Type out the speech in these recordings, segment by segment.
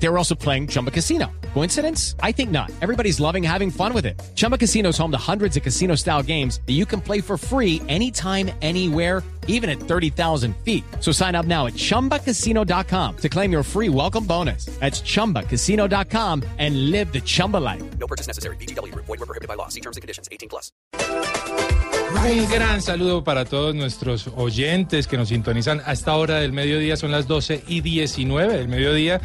They were also playing Chumba Casino. Coincidence? I think not. Everybody's loving having fun with it. Chumba Casino is home to hundreds of casino style games that you can play for free anytime, anywhere, even at 30,000 feet. So sign up now at chumbacasino.com to claim your free welcome bonus. That's chumbacasino.com and live the Chumba life. No purchase necessary. BGW. Void were prohibited by law. See terms and conditions. 18 plus. Un gran saludo para todos nuestros oyentes que nos sintonizan a esta hora del mediodía, son las 12 y 19 del mediodía,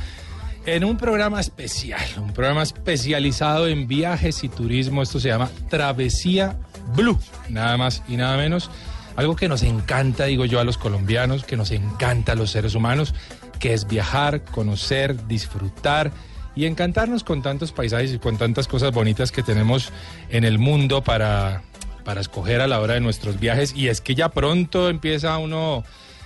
en un programa especial, un programa especializado en viajes y turismo. Esto se llama Travesía Blue, nada más y nada menos. Algo que nos encanta, digo yo, a los colombianos, que nos encanta a los seres humanos, que es viajar, conocer, disfrutar y encantarnos con tantos paisajes y con tantas cosas bonitas que tenemos en el mundo para, para escoger a la hora de nuestros viajes. Y es que ya pronto empieza uno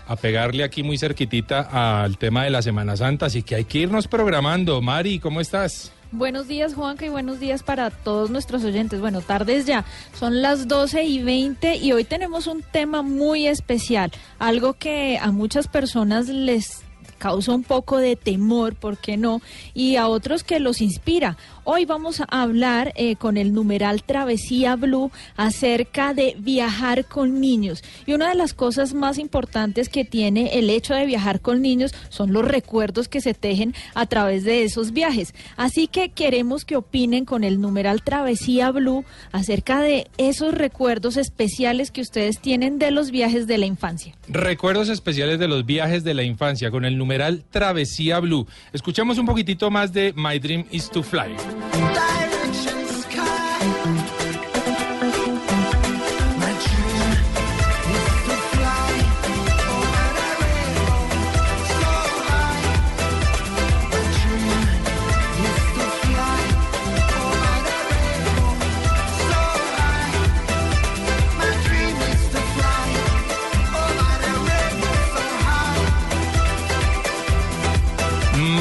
a pegarle aquí muy cerquitita al tema de la Semana Santa, así que hay que irnos programando. Mari, ¿cómo estás? Buenos días, Juanca, y buenos días para todos nuestros oyentes. Bueno, tardes ya, son las 12 y 20 y hoy tenemos un tema muy especial, algo que a muchas personas les causa un poco de temor, ¿por qué no? Y a otros que los inspira. Hoy vamos a hablar eh, con el numeral Travesía Blue acerca de viajar con niños. Y una de las cosas más importantes que tiene el hecho de viajar con niños son los recuerdos que se tejen a través de esos viajes. Así que queremos que opinen con el numeral Travesía Blue acerca de esos recuerdos especiales que ustedes tienen de los viajes de la infancia. Recuerdos especiales de los viajes de la infancia con el numeral Travesía Blue. Escuchamos un poquitito más de My Dream is to Fly.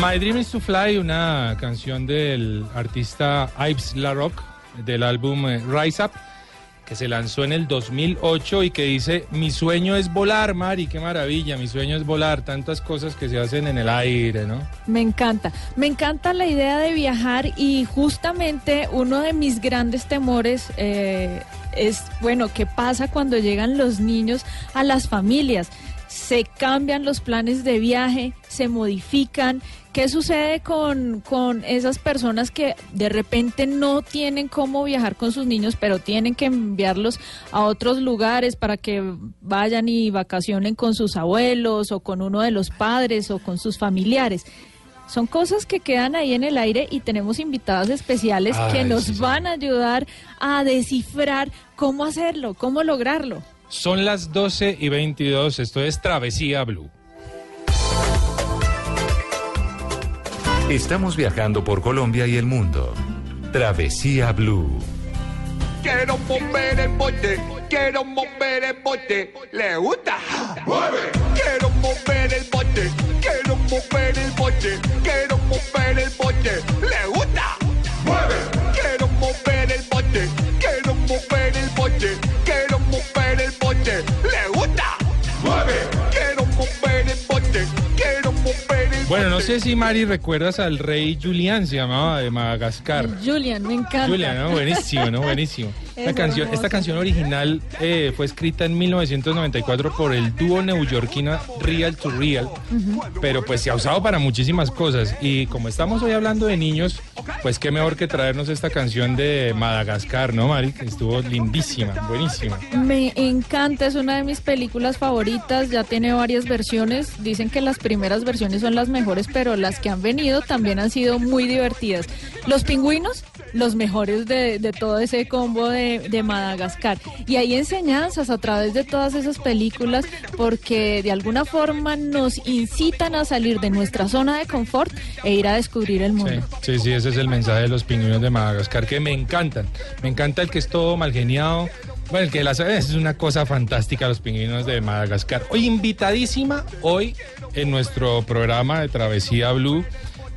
My Dream is to Fly, una canción del artista Ives LaRock del álbum eh, Rise Up, que se lanzó en el 2008 y que dice, mi sueño es volar, Mari, qué maravilla, mi sueño es volar, tantas cosas que se hacen en el aire, ¿no? Me encanta, me encanta la idea de viajar y justamente uno de mis grandes temores eh, es, bueno, ¿qué pasa cuando llegan los niños a las familias? Se cambian los planes de viaje, se modifican. ¿Qué sucede con, con esas personas que de repente no tienen cómo viajar con sus niños, pero tienen que enviarlos a otros lugares para que vayan y vacacionen con sus abuelos o con uno de los padres o con sus familiares? Son cosas que quedan ahí en el aire y tenemos invitadas especiales que nos sí, sí. van a ayudar a descifrar cómo hacerlo, cómo lograrlo. Son las 12 y 22, esto es Travesía Blue. Estamos viajando por Colombia y el mundo. Travesía Blue. Quiero mover el bote, quiero mover el bote, ¿le gusta? ¡Mueve! Quiero mover el bote, quiero mover el bote, quiero mover el bote, ¿le gusta? ¡Mueve! Quiero mover el bote, quiero mover el bote, quiero mover el bote, ¿le gusta? ¡Mueve! Quiero mover el bote, quiero mover el Bueno, no sé si Mari recuerdas al rey Julián, se llamaba de Madagascar. Julian, me encanta. Julián, ¿no? Buenísimo, ¿no? Buenísimo. Esta Es canción, esta canción original eh, fue escrita en 1994 por el dúo neoyorquino Real to Real, pero pues se ha usado para muchísimas cosas. Y como estamos hoy hablando de niños, pues qué mejor que traernos esta canción de Madagascar, ¿no, Mari? Que estuvo lindísima, buenísima. Me encanta, es una de mis películas favoritas, ya tiene varias versiones, dicen que las primeras versiones son las mejores, pero las que han venido también han sido muy divertidas. Los pingüinos, los mejores de, todo ese combo de, de Madagascar. Y hay enseñanzas a través de todas esas películas porque de alguna forma nos incitan a salir de nuestra zona de confort e ir a descubrir el Sí, mundo. sí, sí, ese es el mensaje de los pingüinos de Madagascar, que me encantan. Me encanta el que es todo mal geniado. Bueno, el que las es una cosa fantástica los pingüinos de Madagascar. Hoy invitadísima, hoy en nuestro programa de Travesía Blue,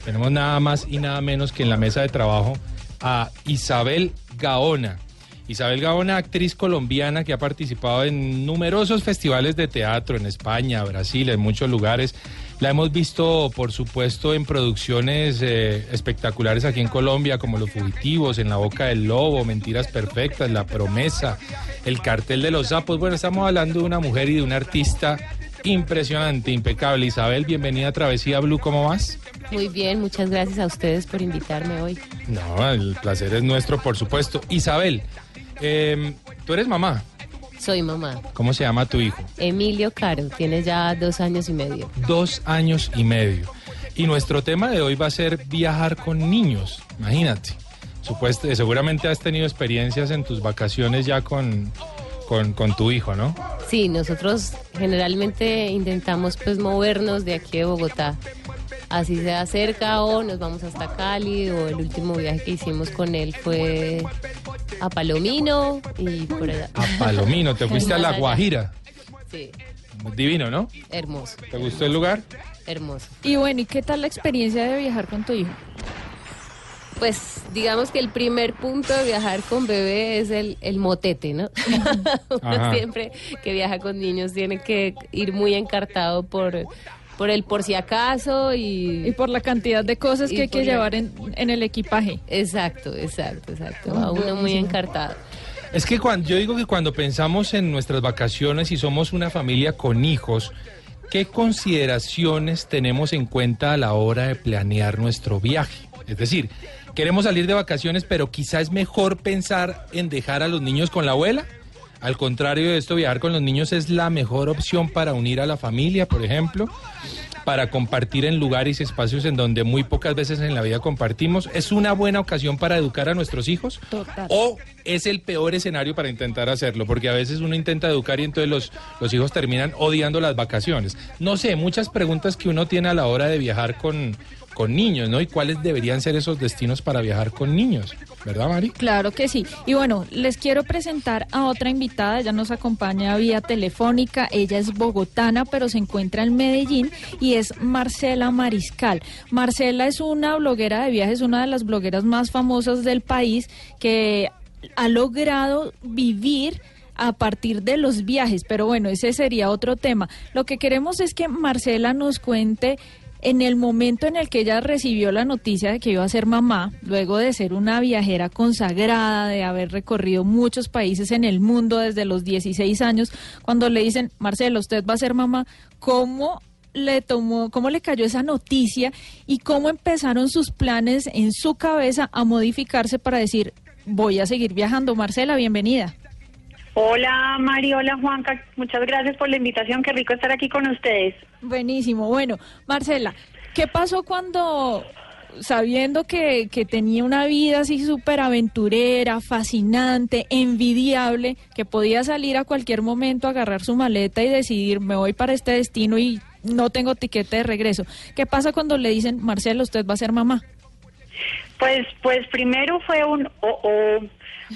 tenemos nada más y nada menos que en la mesa de trabajo a Isabel Gaona. Isabel Gaona, actriz colombiana que ha participado en numerosos festivales de teatro en España, Brasil, en muchos lugares. La hemos visto, por supuesto, en producciones eh, espectaculares aquí en Colombia, como Los Fugitivos, En la Boca del Lobo, Mentiras Perfectas, La Promesa, El Cartel de los Sapos. Bueno, estamos hablando de una mujer y de un artista impresionante, impecable. Isabel, bienvenida a Travesía Blue, ¿cómo vas? Muy bien, muchas gracias a ustedes por invitarme hoy. No, el placer es nuestro, por supuesto. Isabel, eh, tú eres mamá. Soy mamá. ¿Cómo se llama tu hijo? Emilio Caro, tiene ya dos años y medio. Dos años y medio. Y nuestro tema de hoy va a ser viajar con niños. Imagínate. Supuesto, seguramente has tenido experiencias en tus vacaciones ya con, con, con tu hijo, ¿no? Sí, nosotros generalmente intentamos pues movernos de aquí de Bogotá. Así sea cerca o nos vamos hasta Cali o el último viaje que hicimos con él fue a Palomino y por allá. A Palomino, te fuiste a La. Guajira. Sí, Divino, ¿no? hermoso, ¿Te gustó el lugar? hermoso. Y bueno, ¿y qué tal la experiencia de viajar con tu hijo? Pues digamos que el primer punto de viajar con bebé es el, el motete, ¿no? Uno siempre que viaja con niños tiene que ir muy encartado por, por el por si acaso Y y... por la cantidad de cosas que hay que llevar en, en el equipaje. Exacto, exacto, exacto. Va uno muy encartado. Es que cuando, yo digo que cuando pensamos en nuestras vacaciones y somos una familia con hijos, ¿qué consideraciones tenemos en cuenta a la hora de planear nuestro viaje? Es decir, queremos salir de vacaciones, pero quizá es mejor pensar en dejar a los niños con la abuela. Al contrario de esto, viajar con los niños es la mejor opción para unir a la familia, por ejemplo, para compartir en lugares y espacios en donde muy pocas veces en la vida compartimos. ¿Es una buena ocasión para educar a nuestros hijos? Total. ¿O es el peor escenario para intentar hacerlo? Porque a veces uno intenta educar y entonces los, los hijos terminan odiando las vacaciones. No sé, muchas preguntas que uno tiene a la hora de viajar con, con niños, ¿no? Y cuáles deberían ser esos destinos para viajar con niños, ¿verdad, Mari? Claro que sí. Y bueno, les quiero presentar a otra invitada. Ella nos acompaña vía telefónica. Ella es bogotana, pero se encuentra en Medellín y es Marcela Mariscal. Marcela es una bloguera de viajes, una de las blogueras más famosas del país que ha logrado vivir a partir de los viajes, pero bueno, ese sería otro tema. Lo que queremos es que Marcela nos cuente en el momento en el que ella recibió la noticia de que iba a ser mamá, luego de ser una viajera consagrada, de haber recorrido muchos países en el mundo desde los 16 años, cuando le dicen, Marcela, usted va a ser mamá, ¿cómo le tomó, cómo le cayó esa noticia y cómo empezaron sus planes en su cabeza a modificarse para decir, voy a seguir viajando? Marcela, bienvenida. Hola Mari, hola Juanca, muchas gracias por la invitación, qué rico estar aquí con ustedes. Buenísimo. Bueno, Marcela, ¿qué pasó cuando, sabiendo que, que tenía una vida así súper aventurera, fascinante, envidiable, que podía salir a cualquier momento, agarrar su maleta y decidir, me voy para este destino y no tengo tiquete de regreso? ¿Qué pasa cuando le dicen, Marcela, usted va a ser mamá? Pues, pues primero fue un oh, oh,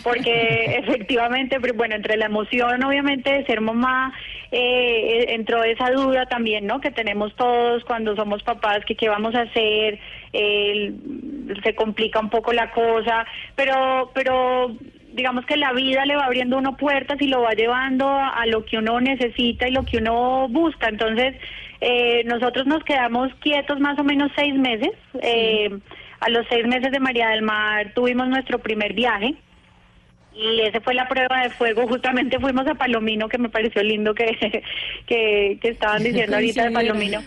porque efectivamente, pero bueno, entre la emoción obviamente de ser mamá, eh, eh, entró esa duda también, ¿no? Que tenemos todos cuando somos papás, que qué vamos a hacer, eh, se complica un poco la cosa, pero, pero digamos que la vida le va abriendo uno puertas y lo va llevando a, a lo que uno necesita y lo que uno busca. Entonces, eh, nosotros nos quedamos quietos más o menos seis meses. Eh, a los seis meses de María del Mar tuvimos nuestro primer viaje. Y esa fue la prueba de fuego. Justamente fuimos a Palomino, que me pareció lindo que, que, que estaban diciendo ahorita de. Palomino.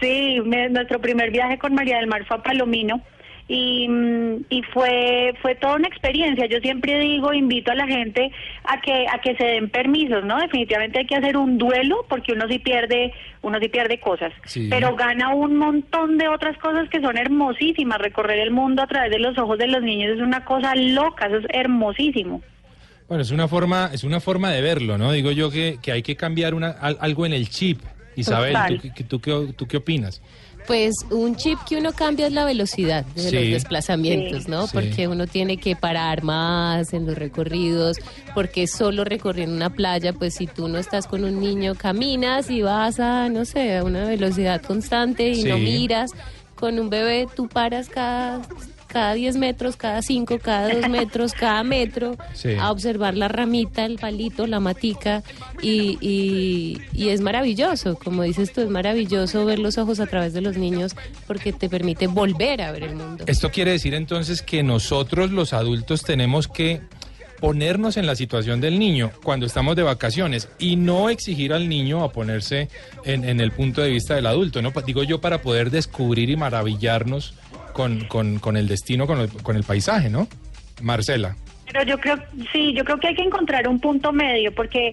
Sí, me- nuestro primer viaje con María del Mar fue a Palomino y, mm, y fue fue toda una experiencia. Yo siempre digo, invito a la gente a que a que se den permisos, ¿no? Definitivamente hay que hacer un duelo porque uno sí pierde uno sí pierde cosas, Sí. pero gana un montón de otras cosas que son hermosísimas. Recorrer el mundo a través de los ojos de los niños es una cosa loca, eso es hermosísimo. Bueno, es una forma, es una forma de verlo, ¿no? Digo yo que, que hay que cambiar una, al- algo en el chip. Isabel. ¿tú, qué- tú qué, ¿tú qué opinas? Pues un chip que uno cambia es la velocidad de Sí. los desplazamientos, ¿no? Sí. Porque uno tiene que parar más en los recorridos, porque solo recorriendo una playa, pues si tú no estás con un niño, caminas y vas a, no sé, a una velocidad constante y no miras. Con un bebé tú paras cada cada 10 metros, cada 5, cada 2 metros, cada metro, Sí. a observar la ramita, el palito, la matica, y, y, y es maravilloso, como dices tú, es maravilloso ver los ojos a través de los niños porque te permite volver a ver el mundo. Esto quiere decir entonces que nosotros los adultos tenemos que ponernos en la situación del niño cuando estamos de vacaciones y no exigir al niño a ponerse en, en el punto de vista del adulto, ¿no? Digo yo para poder descubrir y maravillarnos con, con- con el destino, con el, con el paisaje, ¿no? Marcela. Pero yo creo, sí, yo creo que hay que encontrar un punto medio, porque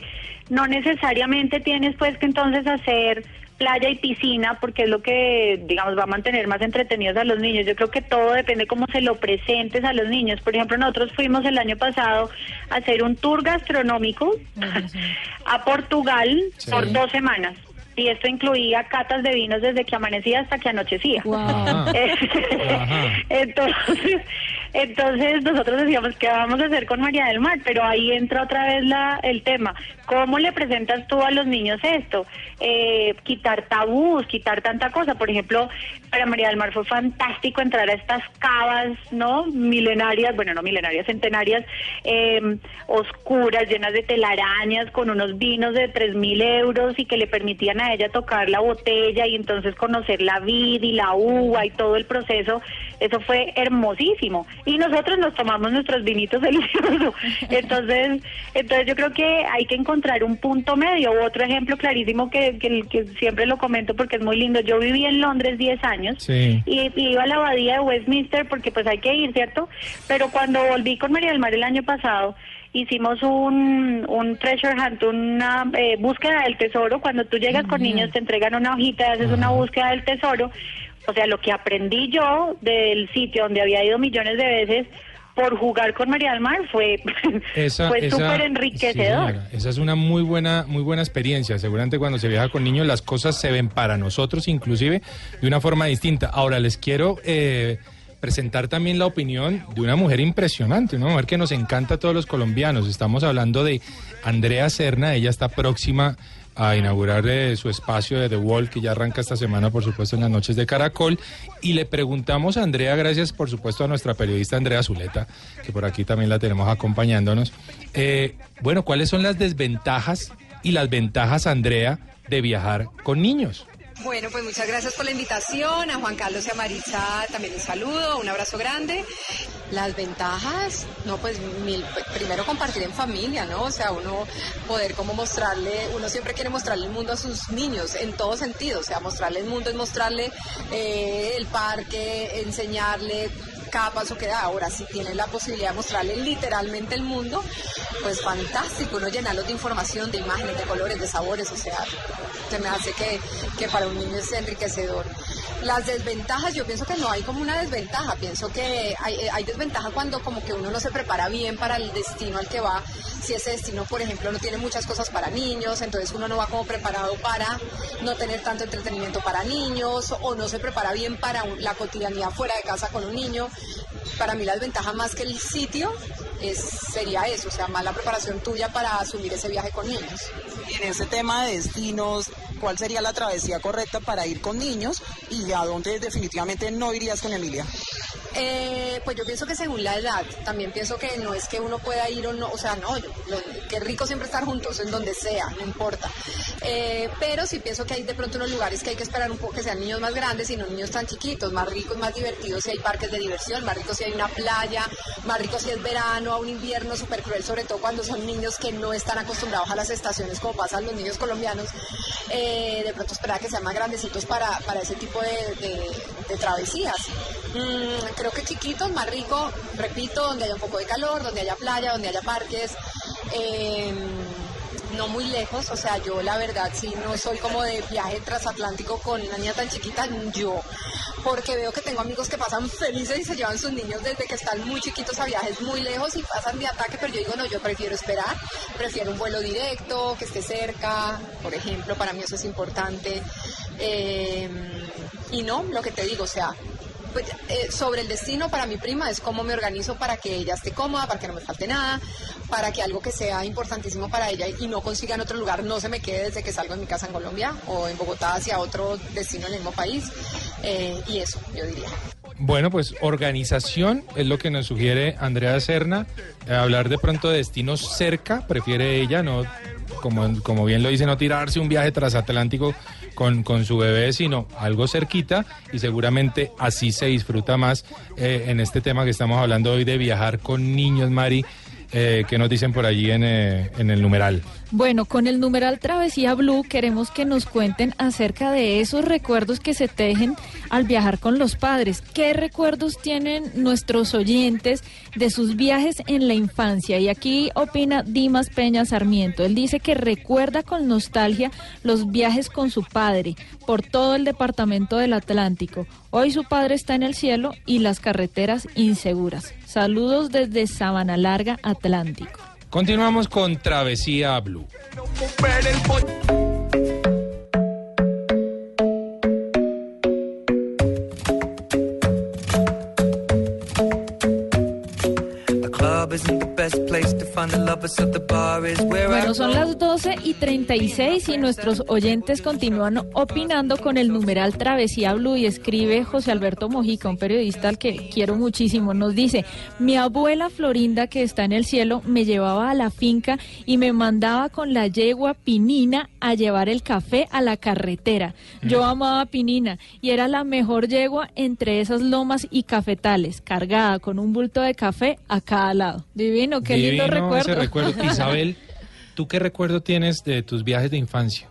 no necesariamente tienes pues que entonces hacer playa y piscina, porque es lo que, digamos, va a mantener más entretenidos a los niños. Yo creo que todo depende cómo se lo presentes a los niños. Por ejemplo, nosotros fuimos el año pasado a hacer un tour gastronómico a Portugal Sí. por dos semanas. Y esto incluía catas de vinos desde que amanecía hasta que anochecía. Entonces, entonces nosotros decíamos qué vamos a hacer con María del Mar, pero ahí entra otra vez la, el tema. ¿Cómo le presentas tú a los niños esto? Eh, quitar tabús, quitar tanta cosa. Por ejemplo, para María del Mar fue fantástico entrar a estas cavas, ¿no? Milenarias, bueno, no milenarias, centenarias, eh, oscuras, llenas de telarañas, con unos vinos de tres mil euros y que le permitían a ella tocar la botella y entonces conocer la vid y la uva y todo el proceso. Eso fue hermosísimo. Y nosotros nos tomamos nuestros vinitos deliciosos. Entonces, entonces yo creo que hay que encontrar un punto medio. Otro ejemplo clarísimo que, que, que siempre lo comento porque es muy lindo. Yo viví en Londres 10 años Sí. y, y iba a la abadía de Westminster porque pues hay que ir, ¿cierto? Pero cuando volví con María del Mar el año pasado, hicimos un, un treasure hunt, una eh, búsqueda del tesoro. Cuando tú llegas con niños te entregan una hojita, haces una búsqueda del tesoro. O sea, lo que aprendí yo del sitio donde había ido millones de veces por jugar con María del Mar fue, Esa, fue súper enriquecedor. esa es una muy buena, muy buena experiencia. Seguramente cuando se viaja con niños las cosas se ven para nosotros inclusive de una forma distinta. Ahora les quiero eh, presentar también la opinión de una mujer impresionante, una mujer que nos encanta a todos los colombianos. Estamos hablando de Andrea Serna. Ella está próxima a inaugurar eh, su espacio de The Wall, que ya arranca esta semana, por supuesto, en las noches de Caracol. Y le preguntamos a Andrea, gracias por supuesto a nuestra periodista Andrea Zuleta, que por aquí también la tenemos acompañándonos. Eh, bueno, ¿cuáles son las desventajas y las ventajas, Andrea, de viajar con niños? Bueno, pues muchas gracias por la invitación. A Juan Carlos y a Maritza también un saludo, un abrazo grande. Las ventajas, no, pues mil- primero compartir en familia, ¿no? O sea, uno poder como mostrarle, uno siempre quiere mostrarle el mundo a sus niños en todo sentido. O sea, mostrarle el mundo es mostrarle eh, el parque, enseñarle cada paso que da. Ahora, si tienes la posibilidad de mostrarle literalmente el mundo, pues fantástico, uno llenarlos de información, de imágenes, de colores, de sabores, o sea, se me hace que, que para un niño es enriquecedor. Las desventajas, yo pienso que no hay como una desventaja, pienso que hay, eh, hay desventaja cuando como que uno no se prepara bien para el destino al que va, si ese destino, por ejemplo, no tiene muchas cosas para niños, entonces uno no va como preparado para no tener tanto entretenimiento para niños o no se prepara bien para la cotidianidad fuera de casa con un niño. Para mí la desventaja más que el sitio sería eso, o sea, más la preparación tuya para asumir ese viaje con niños. En ese tema de destinos, ¿cuál sería la travesía correcta para ir con niños y a dónde definitivamente no irías con Emilia? Eh, pues yo pienso que según la edad, también pienso que no es que uno pueda ir o no, o sea, no, yo, lo- qué rico siempre estar juntos, en donde sea, no importa. Eh, pero sí pienso que hay de pronto unos lugares que hay que esperar un poco que sean niños más grandes y no niños tan chiquitos, más ricos, más divertidos si hay parques de diversión, más ricos si hay una playa, más ricos si es verano, a un invierno súper cruel, sobre todo cuando son niños que no están acostumbrados a las estaciones como pasan los niños colombianos. Eh, de pronto esperar que sean más grandecitos para, para ese tipo de travesías. Mm, creo que chiquitos, más rico, repito, donde haya un poco de calor, donde haya playa, donde haya parques. eh, no muy lejos, o sea, yo la verdad sí no soy como de viaje transatlántico con una niña tan chiquita, yo, porque veo que tengo amigos que pasan felices y se llevan sus niños desde que están muy chiquitos a viajes muy lejos y pasan de ataque, pero yo digo, no, yo prefiero esperar, prefiero un vuelo directo, que esté cerca, por ejemplo, para mí eso es importante. Eh, y no, lo que te digo, o sea, pues, eh, sobre el destino para mi prima es cómo me organizo para que ella esté cómoda, para que no me falte nada, para que algo que sea importantísimo para ella y no consiga en otro lugar no se me quede desde que salgo de mi casa en Colombia o en Bogotá hacia otro destino en el mismo país. Eh, y eso, yo diría. Bueno, pues organización es lo que nos sugiere Andrea Serna. Eh, hablar de pronto de destinos cerca, prefiere ella, no, como, como bien lo dice, no tirarse un viaje transatlántico con, con su bebé, sino algo cerquita y seguramente así se disfruta más eh, en este tema que estamos hablando hoy de viajar con niños, Mari. Eh, que nos dicen por allí en, eh, en el numeral? Bueno, con el numeral Travesía Blue queremos que nos cuenten acerca de esos recuerdos que se tejen al viajar con los padres. ¿Qué recuerdos tienen nuestros oyentes de sus viajes en la infancia? Y aquí opina Dimas Peña Sarmiento. Él dice que recuerda con nostalgia los viajes con su padre por todo el departamento del Atlántico. Hoy su padre está en el cielo y las carreteras inseguras. Saludos desde Sabana Larga, Atlántico. Continuamos con Travesía Blue. Bueno, son las 12 y 36 y nuestros oyentes continúan opinando con el numeral Travesía Blue y escribe José Alberto Mojica, un periodista al que quiero muchísimo. Nos dice, mi abuela Florinda que está en el cielo me llevaba a la finca y me mandaba con la yegua Pinina a llevar el café a la carretera. Yo amaba Pinina y era la mejor yegua entre esas lomas y cafetales, cargada con un bulto de café a cada lado. Divino, qué lindo recuerdo. ese recuerdo. Isabel, ¿tú qué recuerdo tienes de tus viajes de infancia?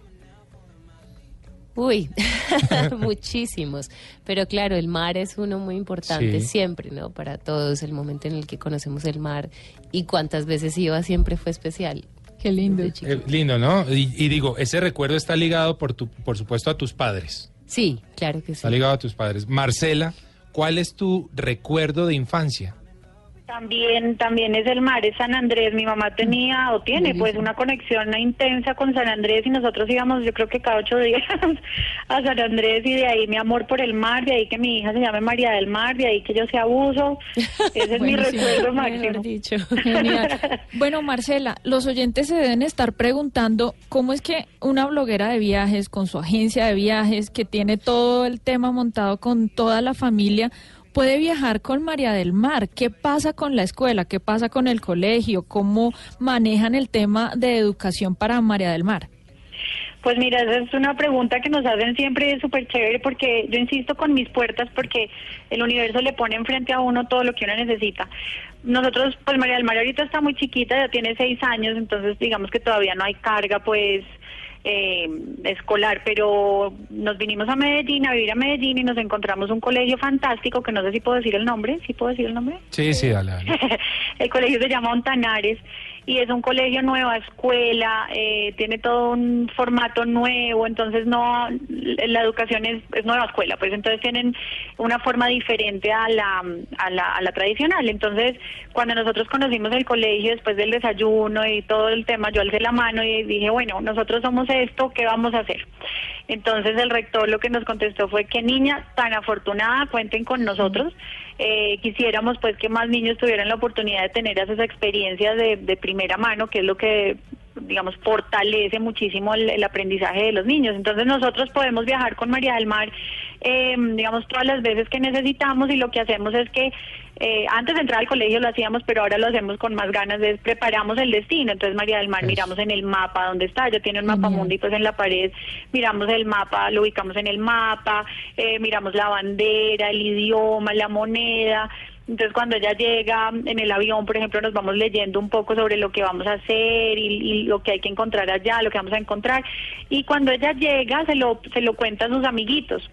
Uy, muchísimos. Pero claro, el mar es uno muy importante Sí. siempre, ¿no? Para todos, el momento en el que conocemos el mar y cuántas veces iba siempre fue especial. Qué lindo. Eh, lindo, ¿no? Y, y digo, ese recuerdo está ligado, por, tu, por supuesto, a tus padres. Sí, claro que sí. Está ligado a tus padres. Marcela, ¿cuál es tu recuerdo de infancia? También, también es el mar, es San Andrés. Mi mamá tenía o tiene pues una conexión intensa con San Andrés y nosotros íbamos yo creo que cada ocho días a San Andrés y de ahí mi amor por el mar, de ahí que mi hija se llame María del Mar, de ahí que yo sea abuso. Ese es mi recuerdo máximo. dicho. Bueno, Marcela, los oyentes se deben estar preguntando cómo es que una bloguera de viajes con su agencia de viajes que tiene todo el tema montado con toda la familia puede viajar con María del Mar. ¿Qué pasa con la escuela? ¿Qué pasa con el colegio? ¿Cómo manejan el tema de educación para María del Mar? Pues mira, esa es una pregunta que nos hacen siempre es súper chévere porque yo insisto con mis puertas porque el universo le pone enfrente a uno todo lo que uno necesita. Nosotros, pues María del Mar ahorita está muy chiquita, ya tiene seis años, entonces digamos que todavía no hay carga pues eh, escolar, pero nos vinimos a Medellín, a vivir a Medellín y nos encontramos un colegio fantástico que no sé si puedo decir el nombre, ¿sí puedo decir el nombre? Sí, sí, dale, dale. el colegio se llama Ontanares y es un colegio nueva escuela, eh, tiene todo un formato nuevo, entonces no, la educación es, es nueva escuela, pues entonces tienen una forma diferente a la, a la, a la tradicional. Entonces, cuando nosotros conocimos el colegio después del desayuno y todo el tema, yo alcé la mano y dije, bueno, nosotros somos esto, ¿qué vamos a hacer? Entonces el rector lo que nos contestó fue que niña tan afortunada, cuenten con nosotros. Eh, quisiéramos pues que más niños tuvieran la oportunidad de tener esas experiencias de, de primera mano, que es lo que digamos fortalece muchísimo el, el aprendizaje de los niños. Entonces nosotros podemos viajar con María del Mar, eh, digamos todas las veces que necesitamos y lo que hacemos es que eh, antes de entrar al colegio lo hacíamos, pero ahora lo hacemos con más ganas, es preparamos el destino. Entonces María del Mar miramos en el mapa dónde está, ya tiene un mapa mundi pues en la pared, miramos el mapa, lo ubicamos en el mapa, eh, miramos la bandera, el idioma, la moneda. Entonces cuando ella llega en el avión, por ejemplo, nos vamos leyendo un poco sobre lo que vamos a hacer y, lo que hay que encontrar allá, lo que vamos a encontrar. Y cuando ella llega, se lo, se lo cuenta a sus amiguitos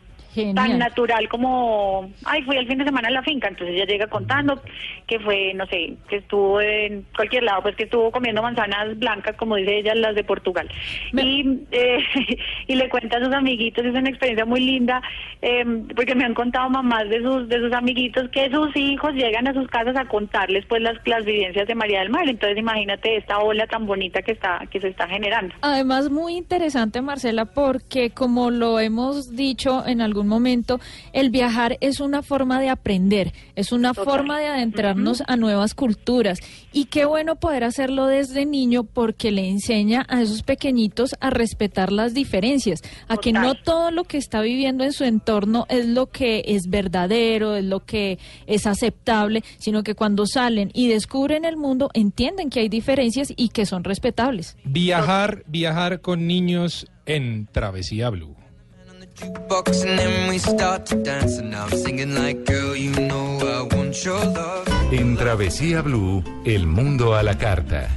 tan natural como, ay, fui el fin de semana a la finca, entonces ella llega contando que fue, no sé, que estuvo en cualquier lado, pues que estuvo comiendo manzanas blancas, como dice ella, las de Portugal. Me- Y, eh, y le cuenta a sus amiguitos, es una experiencia muy linda, eh, porque me han contado mamás de sus, de sus amiguitos que sus hijos llegan a sus casas a contarles pues las, las vivencias de María del Mar, entonces imagínate esta ola tan bonita que está, que se está generando. Además, muy interesante, Marcela, porque como lo hemos dicho en algún algún momento, el viajar es una forma de aprender, es una forma de adentrarnos a nuevas culturas. Y qué bueno poder hacerlo desde niño porque le enseña a esos pequeñitos a respetar las diferencias, a que no todo lo que está viviendo en su entorno es lo que es verdadero, es lo que es aceptable, sino que cuando salen y descubren el mundo entienden que hay diferencias y que son respetables. Viajar, viajar con niños en Travesía Blue. Box and then we start to dance and I'm singing like girl you know I want your love En Travesía Blue, el mundo a la carta.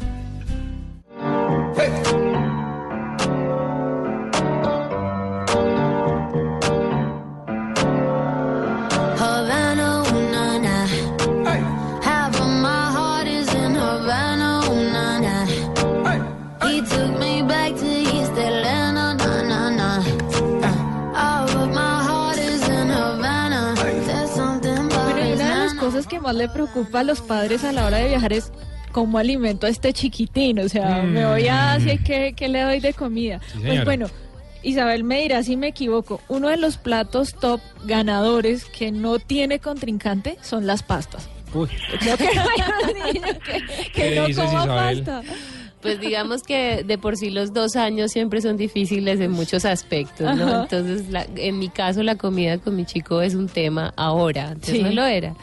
Más le preocupa a los padres a la hora de viajar es cómo alimento a este chiquitín. O sea, me voy a Asia y ¿qué, qué le doy de comida. pues bueno, Isabel me dirá si me equivoco. Uno de los platos top ganadores que no tiene contrincante son las pastas. Uy. Creo que no hay un niño que, que ¿Qué no dices, coma Isabel? pasta. Pues digamos que de por sí los dos años siempre son difíciles en muchos aspectos, ¿no? Ajá. Entonces, la- en mi caso, la comida con mi chico es un tema ahora, antes Sí. no lo era.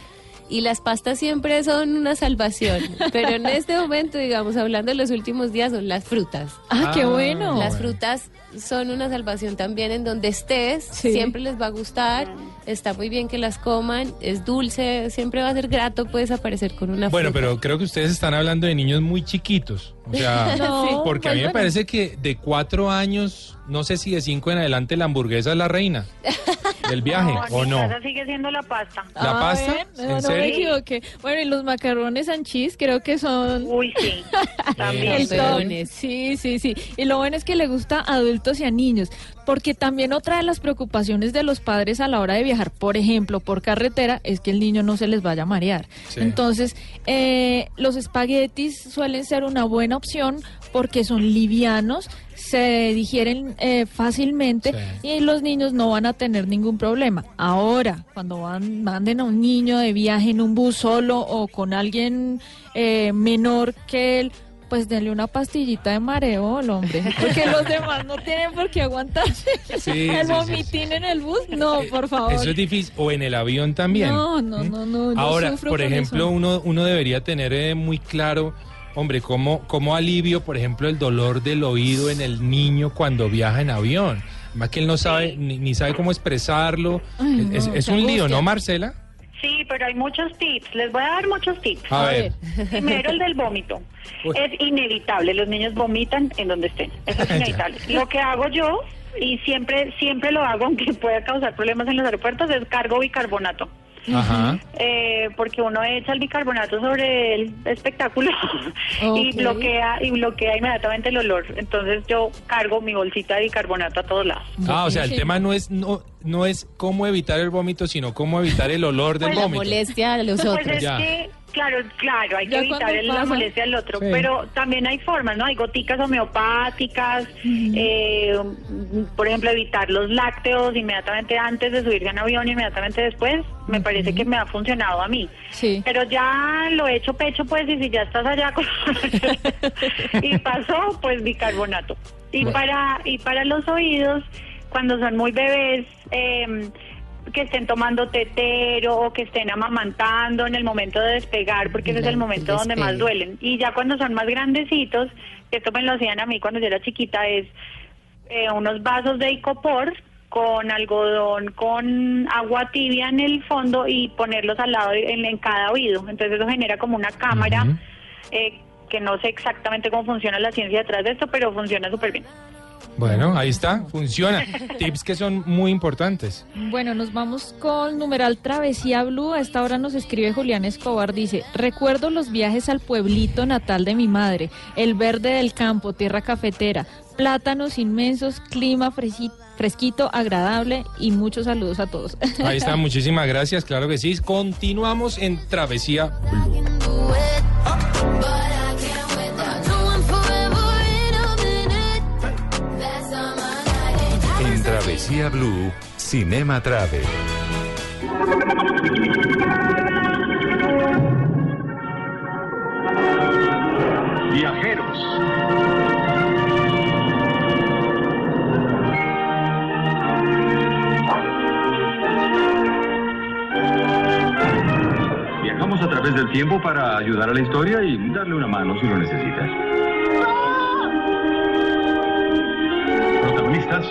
Y las pastas siempre son una salvación, pero en este momento, digamos, hablando de los últimos días, son las frutas. Ah, qué Ah, bueno. Las frutas son una salvación también en donde estés, siempre les va a gustar, está muy bien que las coman, es dulce, siempre va a ser grato, puedes aparecer con una Bueno, fruta. pero creo que ustedes están hablando de niños muy chiquitos. O sea, No, porque a mí me parece que de cuatro años, no sé si de cinco en adelante, la hamburguesa es la reina del viaje, en ¿o no? casa sigue siendo la pasta. ¿La Ah, pasta? ven, ¿En No, no me serio? equivoqué. Bueno, y los macarrones and cheese creo que son... Uy, sí. También. El. Sí, sí, sí. Y lo bueno es que le gusta a adultos y a niños. Porque también otra de las preocupaciones de los padres a la hora de viajar, por ejemplo, por carretera, es que el niño no se les vaya a marear. Sí. Entonces, eh, los espaguetis suelen ser una buena opción porque son livianos, se digieren eh, fácilmente y los niños no van a tener ningún problema. Ahora, cuando van, manden a un niño de viaje en un bus solo o con alguien eh, menor que él, pues denle una pastillita de mareo al hombre, porque los demás no tienen por qué aguantarse Sí, el sí, sí, vomitín en el bus. No, por favor. Eso es difícil. O en el avión también. No, no, no, no. Ahora, por ejemplo, eso. uno, uno debería tener eh, muy claro, hombre, cómo, cómo alivio, por ejemplo, el dolor del oído en el niño cuando viaja en avión. Más que él no sabe, ni, ni sabe cómo expresarlo. Ay, es no, es qué un lío. ¿no, Marcela? Sí, pero hay muchos tips. Les voy a dar muchos tips. A A ver. Primero el del vómito. Uy. Es inevitable. Los niños vomitan en donde estén. Eso es inevitable. Lo que hago yo, y siempre siempre lo hago, aunque pueda causar problemas en los aeropuertos, es cargo bicarbonato. Ajá. Eh, porque uno echa el bicarbonato sobre el espectáculo y bloquea y bloquea inmediatamente el olor. Entonces yo cargo mi bolsita de bicarbonato a todos lados. Ah, o sea, el tema no es no, no es cómo evitar el vómito, sino cómo evitar el olor del Pues la vómito. molestia a los Pues otros. es Ya. que, claro, claro, hay que evitar la molestia del otro, Sí. pero también hay formas, ¿no? Hay goticas homeopáticas, eh, por ejemplo, evitar los lácteos inmediatamente antes de subirse en avión, inmediatamente después, me parece que me ha funcionado a mí. Sí. Pero ya lo he hecho pecho, pues, y si ya estás allá con... y pasó, pues, bicarbonato. Y Bueno. para y para los oídos, cuando son muy bebés, eh, que estén tomando tetero o que estén amamantando en el momento de despegar, porque ese es el momento donde más duelen. Y ya cuando son más grandecitos, que esto me lo hacían a mí cuando yo era chiquita, es eh, unos vasos de icopor con algodón, con agua tibia en el fondo y ponerlos al lado en cada oído. Entonces eso genera como una cámara eh, que no sé exactamente cómo funciona la ciencia detrás de esto, pero funciona súper bien. Bueno, ahí está, funciona. Tips que son muy importantes. Bueno, nos vamos con numeral Travesía Blue. A esta hora nos escribe Julián Escobar. Dice, recuerdo los viajes al pueblito natal de mi madre, el verde del campo, tierra cafetera, plátanos inmensos, clima fresquito, agradable y muchos saludos a todos. Ahí está, muchísimas gracias, claro que sí. Continuamos en Travesía Blue. Blue, Cinema Travel. Viajeros. Viajamos a través del tiempo para ayudar a la historia y darle una mano si lo necesitas.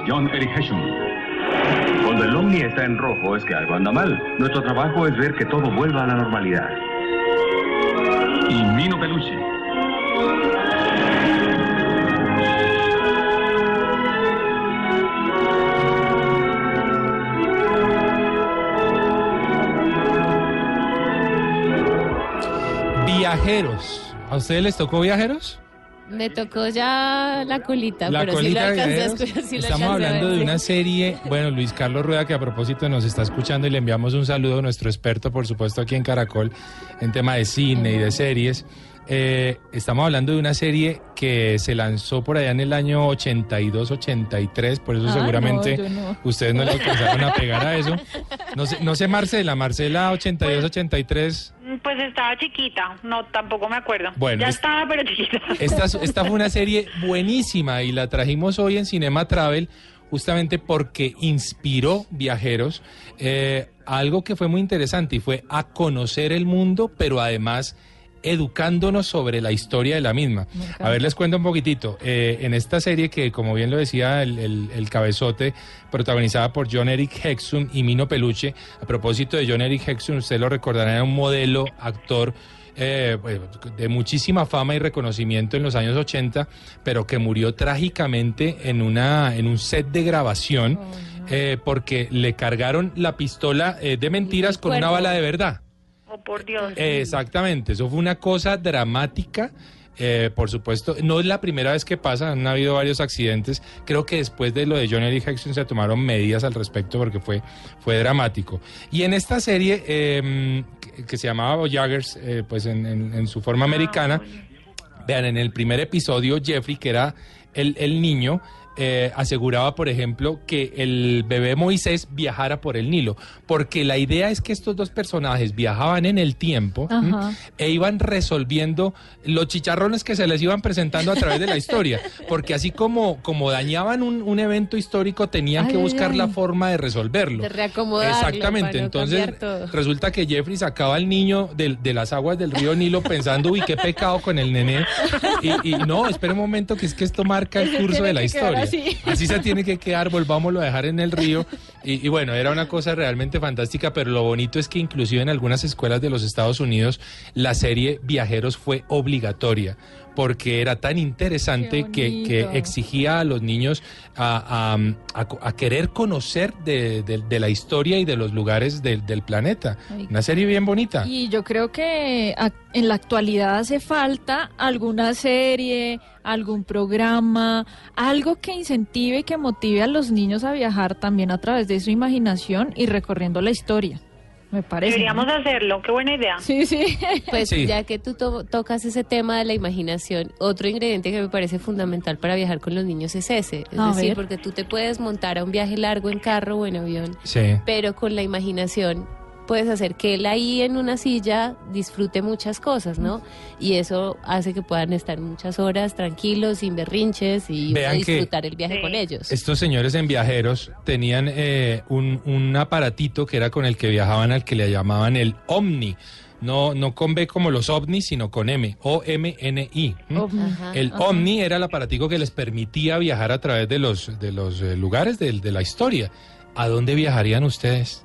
John Eric Hesham. Cuando el Omni está en rojo es que algo anda mal. Nuestro trabajo es ver que todo vuelva a la normalidad. Y Mino Peluche. Viajeros. ¿A ustedes les tocó viajeros? Me tocó ya la colita, La pero sí lo colita alcancé a escuchar, sí Estamos hablando de una serie, bueno, Luis Carlos Rueda, que a propósito nos está escuchando y le enviamos un saludo a nuestro experto, por supuesto, aquí en Caracol, en tema de cine y de series. Eh, estamos hablando de una serie que se lanzó por allá en el año 82-83, por eso Ah, seguramente no, ustedes no le alcanzaron a pegar a eso. No sé, no sé Marcela, Marcela 82-83. Mm, Pues estaba chiquita, no, tampoco me acuerdo. Bueno, ya es- estaba, pero chiquita. Esta, esta fue una serie buenísima y la trajimos hoy en Cinema Travel justamente porque inspiró viajeros eh, a algo que fue muy interesante y fue a conocer el mundo, pero además educándonos sobre la historia de la misma. A ver, les cuento un poquitito. Eh, en esta serie que, como bien lo decía el, el- el cabezote, protagonizada por John Eric Hexum y Mino Peluche, a propósito de John Eric Hexum, usted lo recordará, era un modelo, actor, eh, pues, de muchísima fama y reconocimiento en los años 80, pero que murió trágicamente en, una, en un set de grabación eh, porque le cargaron la pistola eh, de mentiras con una bala de verdad. Oh, por Dios. Exactamente, eso fue una cosa dramática. eh, por supuesto, no es la primera vez que pasa, han habido varios accidentes. Creo que después de lo de John Eric Hexum se tomaron medidas al respecto porque fue, fue dramático. Y en esta serie eh, que, que se llamaba Voyagers, eh, pues en, en- en su forma americana, vean, en el primer episodio, Jeffrey, que era el, el niño, eh, aseguraba, por ejemplo, que el bebé Moisés viajara por el Nilo, porque la idea es que estos dos personajes viajaban en el tiempo e iban resolviendo los chicharrones que se les iban presentando a través de la historia, porque así como, como dañaban un, un evento histórico, tenían Ay, que buscar ay. la forma de resolverlo. De reacomodarlo Exactamente, no entonces resulta que Jeffrey sacaba al niño del- de, las aguas del río Nilo pensando, uy, qué pecado con el nené. Y, y no, espera un momento, que es que esto marca el curso de la historia. Así. se tiene que quedar, volvámoslo a dejar en el río. Y, y bueno, era una cosa realmente fantástica, pero lo bonito es que inclusive en algunas escuelas de los Estados Unidos la serie Viajeros fue obligatoria porque era tan interesante que, exigía a los niños a, a- a- a querer conocer de, de- de la historia y de los lugares del, del planeta. Ay. Una serie bien bonita. Y yo creo que en la actualidad hace falta alguna serie, algún programa, algo que incentive y que motive a los niños a viajar también a través de su imaginación y recorriendo la historia. Me parece. Deberíamos ¿no? hacerlo, qué buena idea. Sí, sí. Pues Sí. ya que tú to- tocas ese tema de la imaginación, otro ingrediente que me parece fundamental para viajar con los niños es ese. Es A decir, ver. porque tú te puedes montar a un viaje largo en carro o en avión, Sí. pero con la imaginación puedes hacer que él ahí en una silla disfrute muchas cosas, ¿no? Y eso hace que puedan estar muchas horas tranquilos, sin berrinches y Vean disfrutar el viaje Sí. con ellos. Estos señores en viajeros tenían eh, un, un aparatito que era con el que viajaban al que le llamaban el Omni. No, no con B como los ovnis, sino con M, O-M-N-I. El ajá. Omni era el aparatico que les permitía viajar a través de los, de los eh, lugares del- de, la historia. ¿A dónde viajarían ustedes?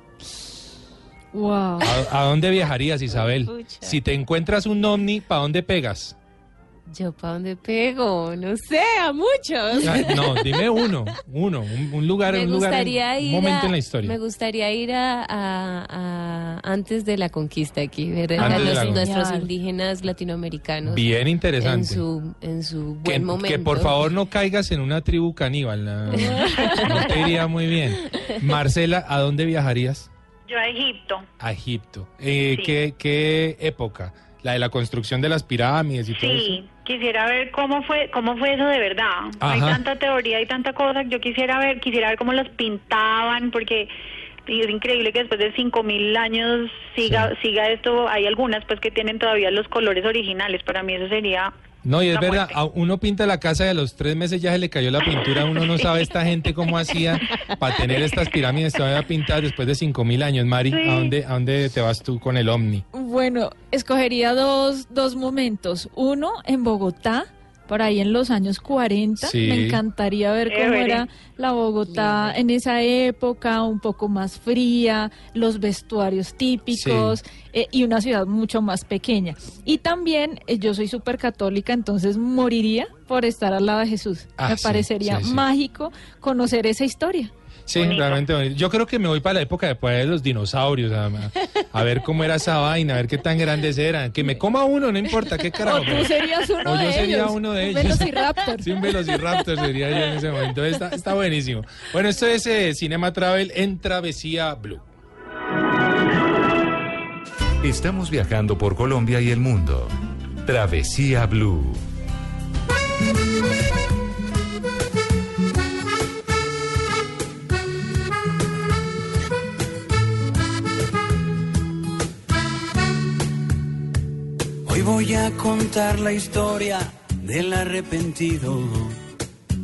Wow. ¿A, a dónde viajarías, Isabel? Pucha. Si te encuentras un Omni, ¿para dónde pegas? Yo para dónde pego, no sé, a muchos. Ay, No, dime uno, uno, un, un lugar, me un lugar, gustaría un ir momento a, en la historia. Me gustaría ir a, a- a- antes de la conquista aquí, ver a los- nuestros indígenas latinoamericanos Bien en interesante. su en su buen que, momento. que por favor no caigas en una tribu caníbal. No, no te iría muy bien. Marcela, ¿a dónde viajarías? Yo a Egipto. A Egipto. Eh, Sí. ¿qué, qué época? la de la construcción de las pirámides y todo eso. Sí, quisiera ver cómo fue, cómo fue eso de verdad. Hay tanta teoría y tanta cosa. Yo quisiera ver, quisiera ver cómo los pintaban, porque es increíble que después de 5000 años siga, siga esto. Hay algunas pues que tienen todavía los colores originales. Para mí eso sería No, y es verdad, a- uno pinta la casa y a los tres meses ya se le cayó la pintura, uno no sabe esta gente cómo hacía para tener estas pirámides todavía pintadas después de cinco mil años. Mari, Sí. ¿a, dónde, ¿a dónde te vas tú con el Omni? Bueno, escogería dos, dos momentos. Uno en Bogotá, por ahí en los años 40. Sí. Me encantaría ver cómo era la Bogotá en esa época, un poco más fría, los vestuarios típicos eh, y una ciudad mucho más pequeña. Y también eh, yo soy súper católica, entonces moriría por estar al lado de Jesús. Ah, Me sí, parecería sí, sí. mágico conocer esa historia. Sí, realmente bonito. Yo creo que me voy para la época después de los dinosaurios, a, a ver cómo era esa vaina, a ver qué tan grandes eran. Que me coma uno, no importa, qué carajo. O tú serías uno o yo de sería ellos. uno de un ellos. velociraptor. Sí, un velociraptor sería yo en ese momento. Está, está buenísimo. Bueno, esto es eh, Cinema Travel en Travesía Blue. Estamos viajando por Colombia y el mundo. Travesía Blue. Voy a contar la historia del arrepentido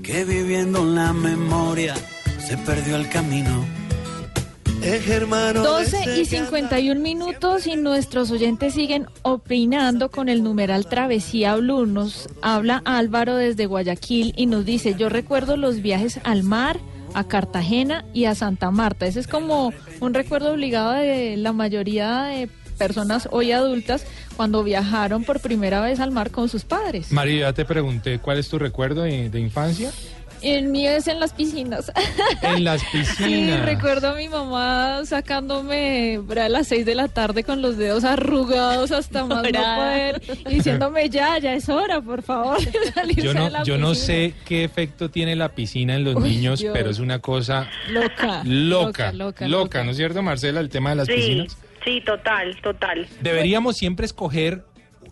que viviendo en la memoria se perdió el camino. Es hermano de 12 ese y 51 minutos y nuestros oyentes siguen opinando con el numeral Travesía Blue. Nos habla Álvaro desde Guayaquil y nos dice, yo recuerdo los viajes al mar, a Cartagena y a Santa Marta. Ese es como un recuerdo obligado de la mayoría de personas hoy adultas cuando viajaron por primera vez al mar con sus padres. María, ya te pregunté, ¿cuál es tu recuerdo de, de infancia? El mío es en las piscinas. En las Sí, piscinas. recuerdo a mi mamá sacándome a las 6 de la tarde con los dedos arrugados hasta más no poder y diciéndome ya, ya es hora, por favor, de salirse Yo de no, la yo no piscina". sé qué efecto tiene la piscina en los Uy, niños, Dios. pero es una cosa Loca. loca, loca, loca, ¿no es cierto, Marcela, el tema de las sí, piscinas? Sí, total, total. ¿Deberíamos siempre escoger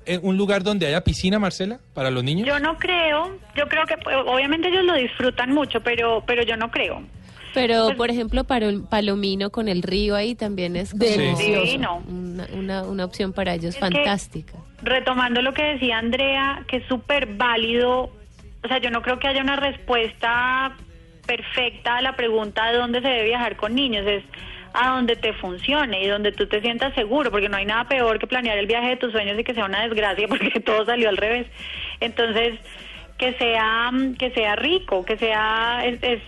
eh, un lugar donde haya piscina, Marcela, para los niños? Yo no creo, yo creo que pues, obviamente ellos lo disfrutan mucho, pero pero yo no creo. Pero, por ejemplo, para un Palomino con el río ahí también es Delicioso. Sí, no. una, una, una opción para ellos que- fantástica. Retomando lo que decía Andrea, que es súper válido, o sea, yo no creo que haya una respuesta perfecta a la pregunta de dónde se debe viajar con niños, es a donde te funcione y donde tú te sientas seguro, porque no hay nada peor que planear el viaje de tus sueños y que sea una desgracia porque todo salió al revés. Entonces, que sea mm, que sea rico, que sea es, es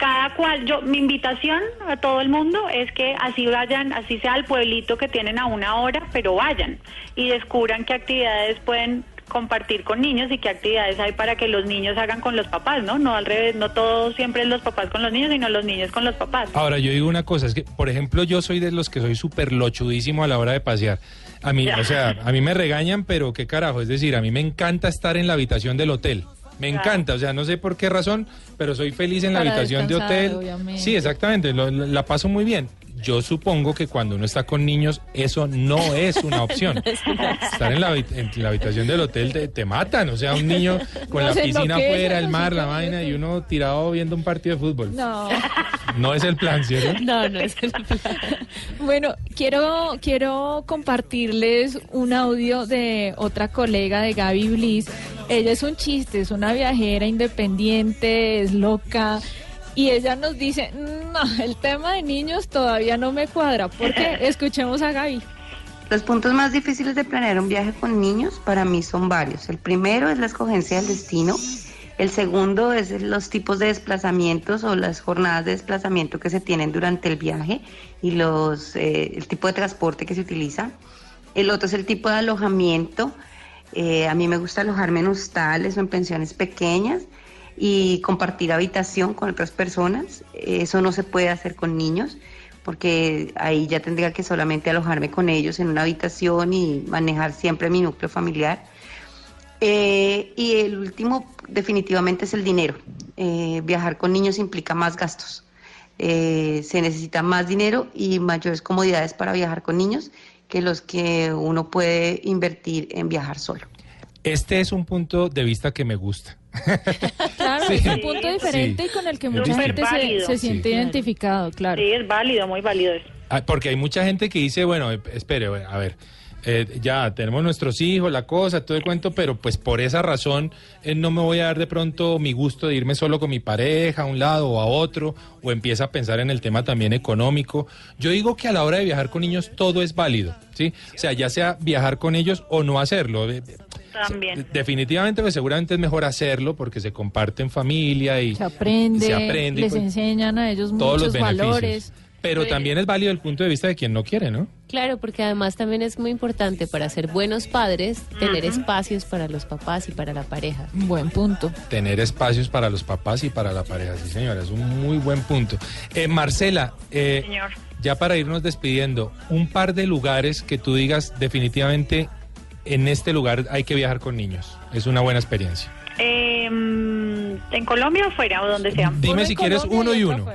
cada cual, yo mi invitación a todo el mundo es que así vayan, así sea el pueblito que tienen a una hora, pero vayan y descubran qué actividades pueden compartir con niños y qué actividades hay para que los niños hagan con los papás, ¿no? No al revés, no todo siempre es los papás con los niños, sino los niños con los papás. Ahora, yo digo una cosa, es que, por ejemplo, yo soy de los que soy súper lochudísimo a la hora de pasear. A mí, Ya. o sea, a mí me regañan, pero qué carajo, es decir, a mí me encanta estar en la habitación del hotel. Me Claro. encanta, o sea, no sé por qué razón, pero soy feliz en la habitación de hotel. obviamente. Sí, exactamente, lo- la paso muy bien. Yo supongo que cuando uno está con niños, eso no es una opción. Estar en la, en la habitación del hotel te, te matan, o sea, un niño con No la piscina afuera, el mar, la vaina, y uno tirado viendo un partido de fútbol. No. No es el plan, ¿cierto? No, no es el plan. Bueno, quiero, quiero compartirles un audio de otra colega de Gaby Bliss. Ella es un chiste, es una viajera independiente, es loca. Y ella nos dice, no, el tema de niños todavía no me cuadra. ¿Por qué? Escuchemos a Gaby. Los puntos más difíciles de planear un viaje con niños para mí son varios. El primero es la escogencia del destino. El segundo es los tipos de desplazamientos o las jornadas de desplazamiento que se tienen durante el viaje y los, eh, el tipo de transporte que se utiliza. El otro es el tipo de alojamiento. Eh, a mí me gusta alojarme en hostales o en pensiones pequeñas y compartir habitación con otras personas. Eso no se puede hacer con niños porque ahí ya tendría que solamente alojarme con ellos en una habitación y manejar siempre mi núcleo familiar. Eh, y el último definitivamente es el dinero. Eh, viajar con niños implica más gastos. Eh, se necesita más dinero y mayores comodidades para viajar con niños que los que uno puede invertir en viajar solo. Este es un punto de vista que me gusta. Claro, Sí. es un punto diferente Sí. y con el que mucha gente se, siente Sí. identificado, claro. Sí, es válido, muy válido eso. Ah, Porque hay mucha gente que dice, bueno, eh, espere, a ver, eh, ya tenemos nuestros hijos, la cosa, todo el cuento, pero pues por esa razón eh, no me voy a dar de pronto mi gusto de irme solo con mi pareja a un lado o a otro, o empieza a pensar en el tema también económico. Yo digo que a la hora de viajar con niños todo es válido, ¿sí? O sea, ya sea viajar con ellos o no hacerlo. También. Definitivamente, pues seguramente es mejor hacerlo porque se comparte en familia y Se aprende, se aprende y, les pues, enseñan a ellos todos los muchos beneficios. valores. Pero también es válido el punto de vista de quien no quiere, ¿no? Claro, porque además también es muy importante para ser buenos padres tener espacios para los papás y para la pareja. Buen punto. Tener espacios para los papás y para la pareja, sí señora, es un muy buen punto. Eh, Marcela, eh, Señor. ya para irnos despidiendo, un par de lugares que tú digas definitivamente en este lugar hay que viajar con niños, es una buena experiencia. Eh, ¿En Colombia o fuera o donde sea? Dime si quieres uno y uno.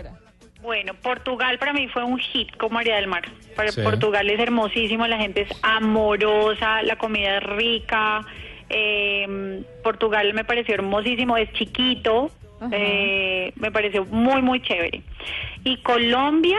Bueno, Portugal para mí fue un hit con María del Mar. Para Sí. Portugal es hermosísimo, la gente es amorosa, la comida es rica. eh, Portugal me pareció hermosísimo, es chiquito, eh, me pareció muy, muy chévere. Y Colombia,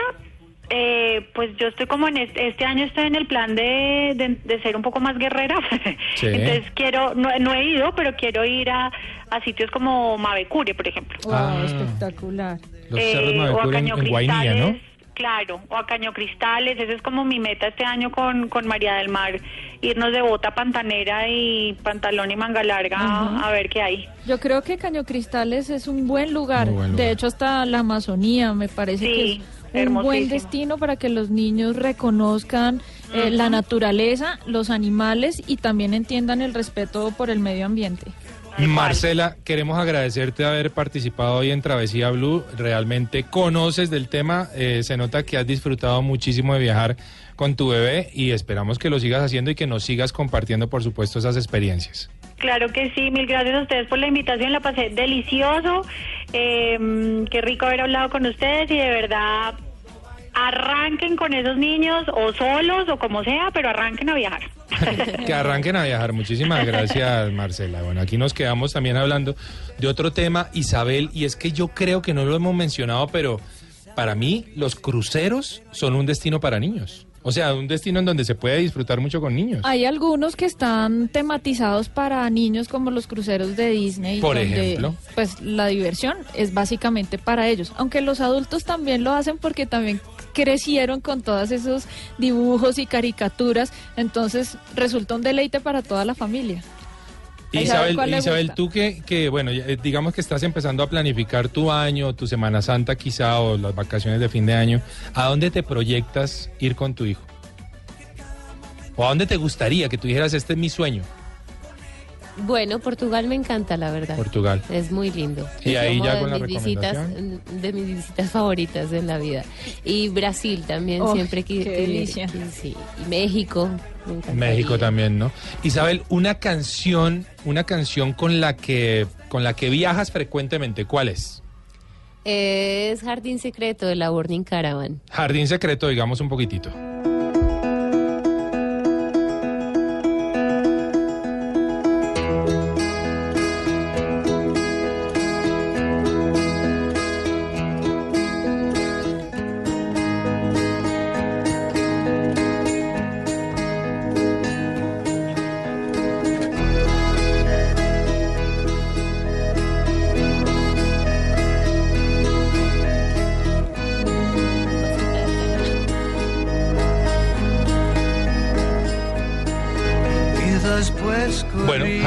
eh, pues yo estoy como en este, este año estoy en el plan de, de- de ser un poco más guerrera. Sí. Entonces quiero, no, no he ido, pero quiero ir a, a sitios como Mavecure, por ejemplo. Wow, Ah. espectacular. Los Eh, cerros o a en, Caño en Guainía, ¿no? Cristales, Claro, o a Caño Cristales, esa es como mi meta este año con, con María del Mar, irnos de bota pantanera y pantalón y manga larga a ver qué hay. Yo creo que Caño Cristales es un buen lugar. De hecho, hasta la Amazonía me parece Sí, que es un buen destino para que los niños reconozcan eh, la naturaleza, los animales y también entiendan el respeto por el medio ambiente. Marcela, queremos agradecerte haber participado hoy en Travesía Blue. Realmente conoces del tema, eh, se nota que has disfrutado muchísimo de viajar con tu bebé y esperamos que lo sigas haciendo y que nos sigas compartiendo, por supuesto, esas experiencias. Claro que sí, mil gracias a ustedes por la invitación, la pasé delicioso, eh, qué rico haber hablado con ustedes y de verdad arranquen con esos niños o solos o como sea, pero arranquen a viajar. Que arranquen a viajar. Muchísimas gracias, Marcela. Bueno, aquí nos quedamos también hablando de otro tema, Isabel, y es que yo creo que no lo hemos mencionado, pero para mí los cruceros son un destino para niños. O sea, un destino en donde se puede disfrutar mucho con niños. Hay algunos que están tematizados para niños como los cruceros de Disney. Por donde, ejemplo. Pues la diversión es básicamente para ellos. Aunque los adultos también lo hacen porque también crecieron con todos esos dibujos y caricaturas. Entonces resulta un deleite para toda la familia. Isabel, Isabel tú que, que, bueno, eh, digamos que estás empezando a planificar tu año, tu Semana Santa quizá, o las vacaciones de fin de año, ¿a dónde te proyectas ir con tu hijo? ¿O a dónde te gustaría que tú dijeras, este es mi sueño? Bueno, Portugal me encanta, la verdad. Portugal. Es muy lindo. Y Es ahí ya de con la mis visitas, de mis visitas favoritas en la vida. Y Brasil también, Oh, siempre que, qué que- delicia. que- sí. Y México, me encanta. México también, ¿no? Isabel, una canción, una canción con la que, con la que viajas frecuentemente, ¿cuál es? Es Jardín Secreto de la Burning Caravan. Jardín Secreto, digamos un poquitito.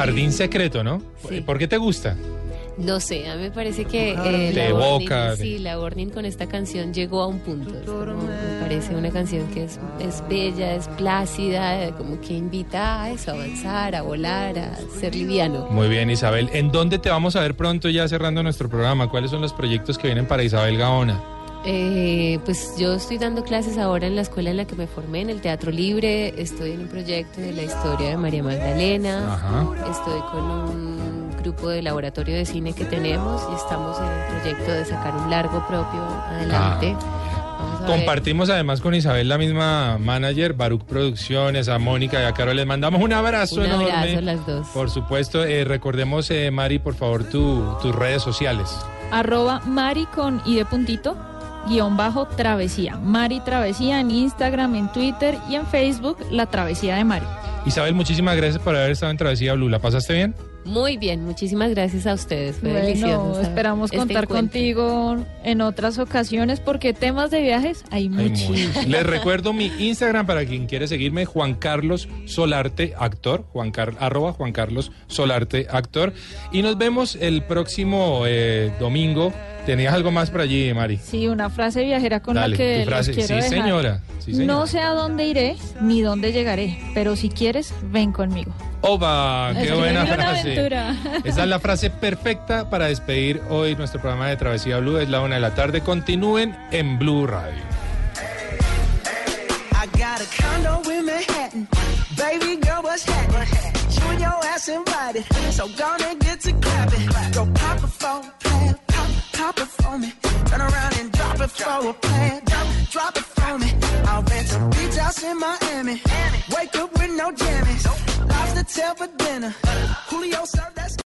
Jardín Secreto, ¿no? Sí. ¿Por qué te gusta? No sé, a mí me parece que Te eh, la sí, la Burning con esta canción llegó a un punto. Es como- me parece una canción que es, es bella, es plácida, como que invita a eso, a avanzar, a volar, a ser liviano. Muy bien, Isabel. ¿En dónde te vamos a ver pronto ya cerrando nuestro programa? ¿Cuáles son los proyectos que vienen para Isabel Gaona? Eh, pues yo estoy dando clases ahora en la escuela en la que me formé, en el Teatro Libre. Estoy en un proyecto de la historia de María Magdalena. Ajá. Estoy con un grupo de laboratorio de cine que tenemos y estamos en el proyecto de sacar un largo propio adelante. a ver. Compartimos además con Isabel la misma manager, Baruch Producciones, a Mónica y a Carol. Les mandamos un abrazo Un enorme. abrazo a las dos. Por supuesto, eh, recordemos, eh, Mari, por favor, tu- tus redes sociales. Arroba Mari con I de puntito, guion bajo travesía. Mari Travesía en Instagram, en Twitter y en Facebook, La Travesía de Mari. Isabel, muchísimas gracias por haber estado en Travesía Blue. ¿La pasaste bien? Muy bien, muchísimas gracias a ustedes. Fue Bueno, delicioso. esperamos Este contar encuentro. contigo en otras ocasiones porque temas de viajes hay muchos. Les recuerdo mi Instagram para quien quiere seguirme, Juan Carlos Solarte, actor, Juan Car- arroba Juan Carlos Solarte, actor. Y nos vemos el próximo eh, domingo. ¿Tenías algo más por allí, Mari? Sí, una frase viajera con Dale, la que tu frase. los quiero Sí, dejar. señora. Sí, señora. No sé a dónde iré ni dónde llegaré, pero si quieres, ven conmigo. ¡Oba! ¡Qué Es buena frase! aventura. Esa es la frase perfecta para despedir hoy nuestro programa de Travesía Blue. Es la una de la tarde. Continúen en Blue Radio. I got a condo in Manhattan. Baby girl, what's happening? You and your ass invited. So gonna get to clapping. Go pop a plan. Pop, it for me. Turn around and drop it for a plan. Drop, drop it for me. I'll rent a beach house in Miami. Wake up with no jammies. Lobster tail for dinner. Julio served that.